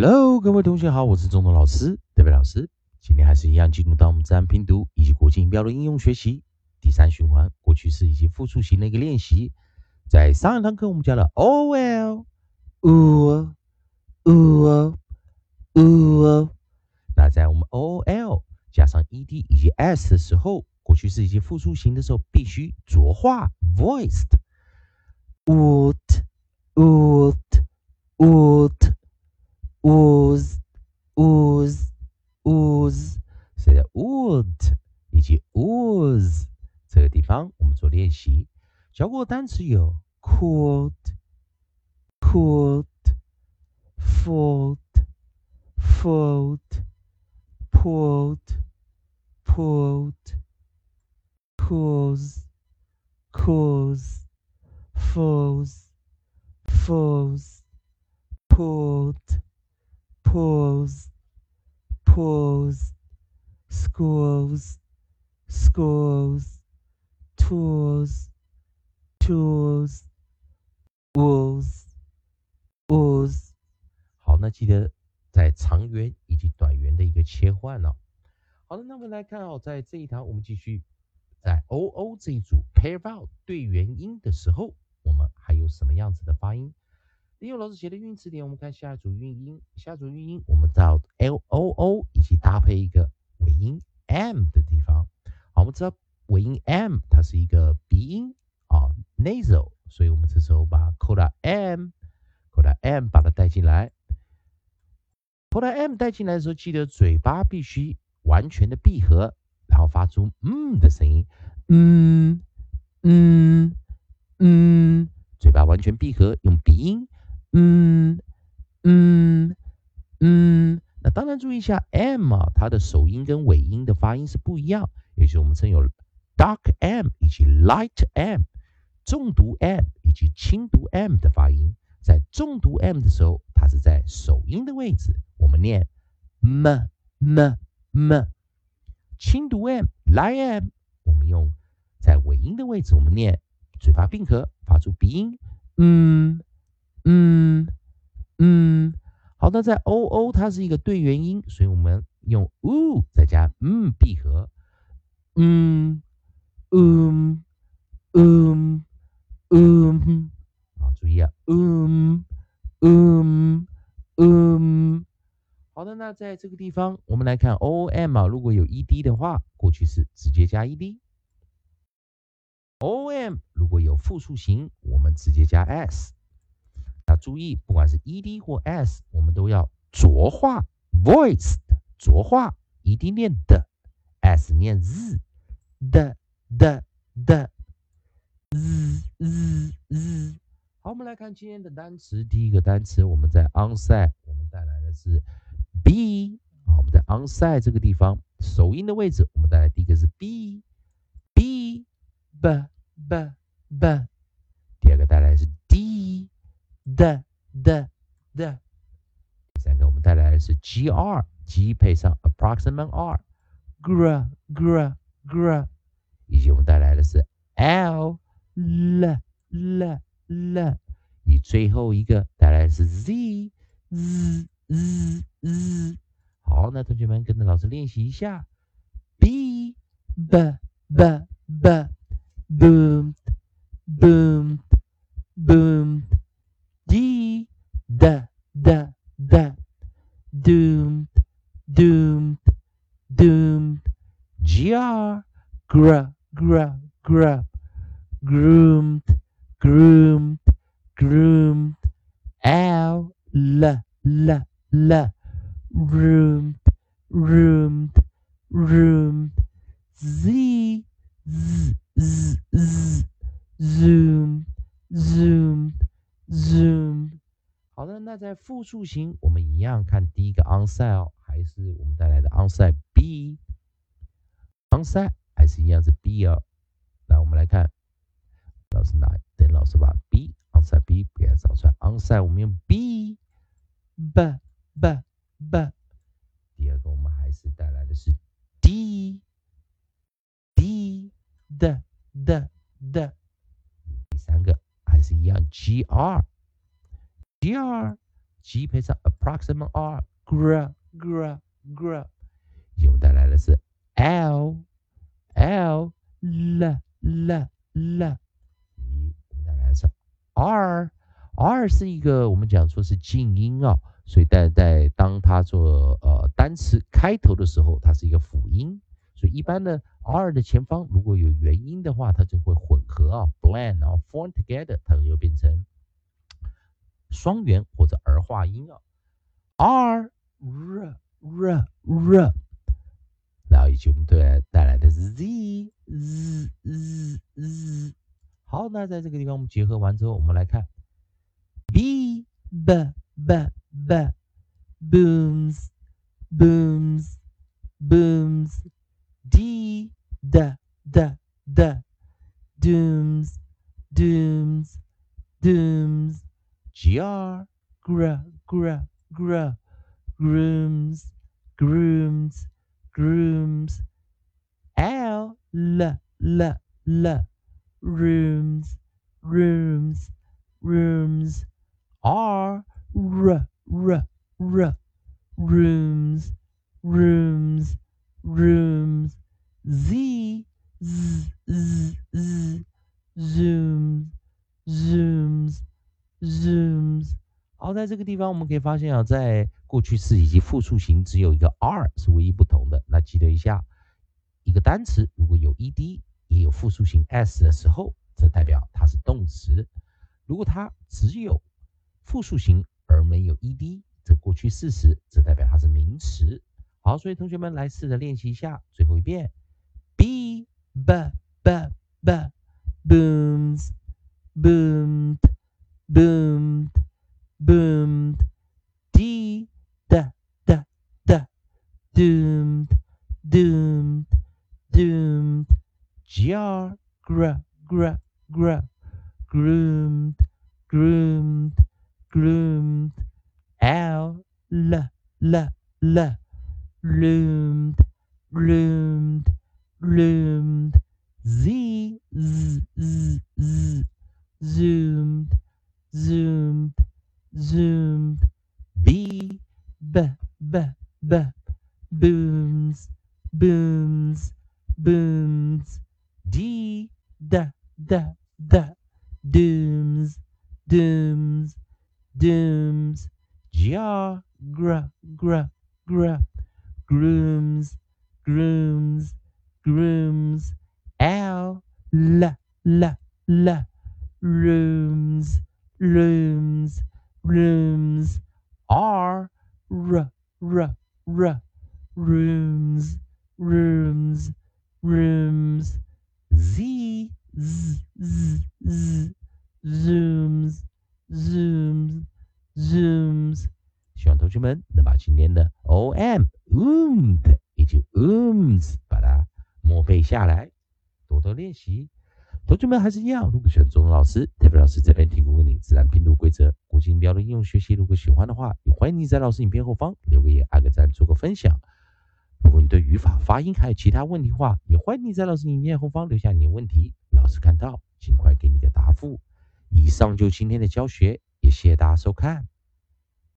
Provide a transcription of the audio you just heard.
Hello，各位同学好，我是中东老师，德伟老师。今天还是一样进入到我们自然拼读以及国际音标的应用学习第三循环，过去式以及复数型的一个练习。在上一堂课我们教了 O L U U U，那在我们 O L 加上 E D 以及 S 的时候，过去式以及复数型的时候必须浊化 voiced would would would was was was，所以 would 以及 was 这个地方我们做练习。教过的单词有 could could fold fold pulled pulled cause cause falls falls pulled Pools, pools, schools, schools, tools, tools, wools, wools。好，那记得在长元以及短元的一个切换哦。好的，那我们来看哦，在这一堂我们继续在 o o 这一组 pair vowel 对元音的时候，我们还有什么样子的发音？利用老师写的韵词典，我们看下一组韵音。下一组韵音，我们到 l o o 以及搭配一个尾音 m 的地方。好，我们知道尾音 m 它是一个鼻音啊，nasal，所以我们这时候把 coda m，coda m 把它带进来。coda m 带进来的时候，记得嘴巴必须完全的闭合，然后发出嗯的声音。嗯嗯嗯，嘴巴完全闭合，用鼻音。嗯嗯嗯，那当然注意一下，m 啊，它的首音跟尾音的发音是不一样，也就是我们称有 dark m 以及 light m，重读 m 以及轻读 m 的发音。在重读 m 的时候，它是在首音的位置，我们念 m m m；轻读 m light m，我们用在尾音的位置，我们念嘴巴闭合，发出鼻音，嗯。嗯嗯，好的，在 o o 它是一个对元音，所以我们用 u 再加嗯闭合，嗯嗯嗯嗯，好，注意啊，嗯嗯嗯，好的，那在这个地方我们来看 O M 啊，如果有 e d 的话，过去式直接加 e d；o o m 如果有复数形，我们直接加 s。要注意，不管是 e d 或 s，我们都要浊化 voice 浊化，e d 念的，s 念 z 的的的 z z z。好，我们来看今天的单词。第一个单词，我们在 onside，我们带来的是 b。好，我们在 onside 这个地方，首音的位置，我们带来第一个是 b b b b b。的的的，第三个我们带来的是 gr，g 配上 approximate r，gr gr gr，以及我们带来的是 l l l l，以最后一个带来的是 z z z z。好，那同学们跟着老师练习一下，b b b b boom boom boom。D da da da. Doomed doomed doomed gr gra gra gra. Groomed groomed groomed. L l l l. Roomed roomed roomed. Z 在复数型，我们一样看第一个 onside 还是我们带来的 onside B，onside 还是一样是 B 哦。来，我们来看，老师拿，等老师把 B onside B 给它找出来，onside 我们用 B，b b b。第二个我们还是带来的是 D，D 的的的。第三个。还是一样，G R G R G 配上 approximate R，gra gra gra。以及我们带来的是 L L l l l。以我们带来的是 R R 是一个我们讲说是静音啊，所以在在当它做呃单词开头的时候，它是一个辅音。所以一般呢，R 的前方如果有元音的话，它就会混合啊，blend，然后 form together，它就变成双元或者化音啊。R r r r，然后以及我们对带来的 Z z z z。好，那在这个地方我们结合完之后，我们来看 b b b b，booms booms booms，d d d d，dooms dooms dooms，gr gra gra gra. Grooms grooms grooms. L l l l. Rooms rooms rooms. R r r. R rooms 地方我们可以发现啊，在过去式以及复数型只有一个 r 是唯一不同的。那记得一下，一个单词如果有 ed 也有复数型 s 的时候，这代表它是动词；如果它只有复数型而没有 ed，这过去式时，这代表它是名词。好，所以同学们来试着练习一下，最后一遍：b b b b booms boomed boomed boomed, dee, da, da, da, doomed, doomed, doomed, jar, gra, gra, gra, groomed, groomed, groomed, L, L, la, la, loomed, loomed, loomed, z. d, dooms, dooms, dooms, jar, gr, gr, gr, grooms, grooms, grooms, L, L, L, L, rooms, rooms, rooms, R, R, R, R, rooms, rooms, rooms, Z, Z, Z, Z, zooms, zooms, zooms。希望同学们能把今天的 O M um 以及 ums 把它默背下来，多多练习。同学们还是一样，如果喜欢中文老师，特别老师这边提供给你自然拼读规则、国际音标的应用学习。如果喜欢的话，也欢迎你在老师影片后方留个言、按个赞、做个分享。如果你对语法、发音还有其他问题的话，也欢迎你在老师影片后方留下你的问题，老师看到尽快给你个答复。以上就今天的教学，也谢谢大家收看。